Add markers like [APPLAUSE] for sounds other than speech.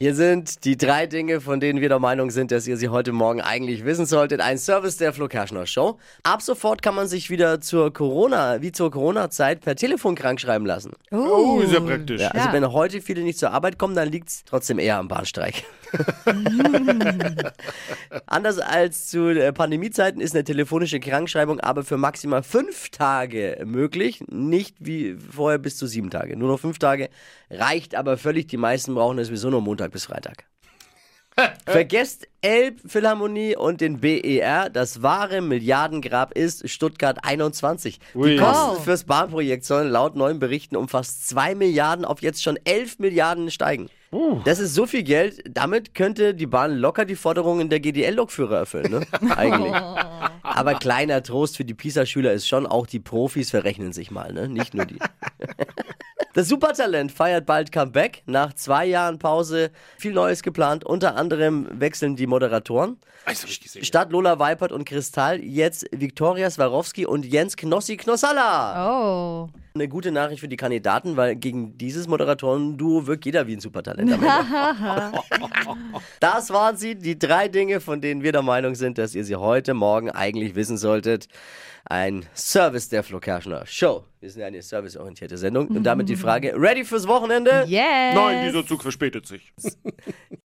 Hier sind die drei Dinge, von denen wir der Meinung sind, dass ihr sie heute Morgen eigentlich wissen solltet. Ein Service der Flo Kerschner Show. Ab sofort kann man sich wieder zur Corona, wie zur Corona-Zeit, per Telefon krank schreiben lassen. Oh, sehr praktisch. Ja, also Ja. wenn heute viele nicht zur Arbeit kommen, dann liegt es trotzdem eher am Bahnstreik. [LAUGHS] Anders als zu äh, Pandemiezeiten ist eine telefonische Krankschreibung aber für maximal fünf Tage möglich. Nicht wie vorher bis zu sieben Tage. Nur noch fünf Tage reicht aber völlig. Die meisten brauchen es sowieso nur Montag bis Freitag. [LAUGHS] Vergesst Elb Philharmonie und den BER. Das wahre Milliardengrab ist Stuttgart 21. Ui. Die Kosten Oh. fürs Bahnprojekt sollen laut neuen Berichten um fast 2 Milliarden auf jetzt schon 11 Milliarden steigen. Das ist so viel Geld, damit könnte die Bahn locker die Forderungen der GDL-Lokführer erfüllen, ne? [LAUGHS] Eigentlich. Aber kleiner Trost für die PISA-Schüler ist schon, auch die Profis verrechnen sich mal, ne? Nicht nur die. Das Supertalent feiert bald Comeback. Nach zwei Jahren Pause viel Neues geplant. Unter anderem wechseln die Moderatoren. Das hab ich gesehen. Statt Lola Weipert und Kristall jetzt Viktoria Swarovski und Jens Knossi Knossalla. Oh. Eine gute Nachricht für die Kandidaten, weil gegen dieses Moderatoren-Duo wirkt jeder wie ein Supertalent. am Ende. [LAUGHS] das waren sie, die drei Dinge, von denen wir der Meinung sind, dass ihr sie heute Morgen eigentlich wissen solltet. Ein Service der Flo Kerschner Show. Wir sind eine serviceorientierte Sendung. Und damit die Frage, ready fürs Wochenende? Yes. Nein, dieser Zug verspätet sich. [LAUGHS]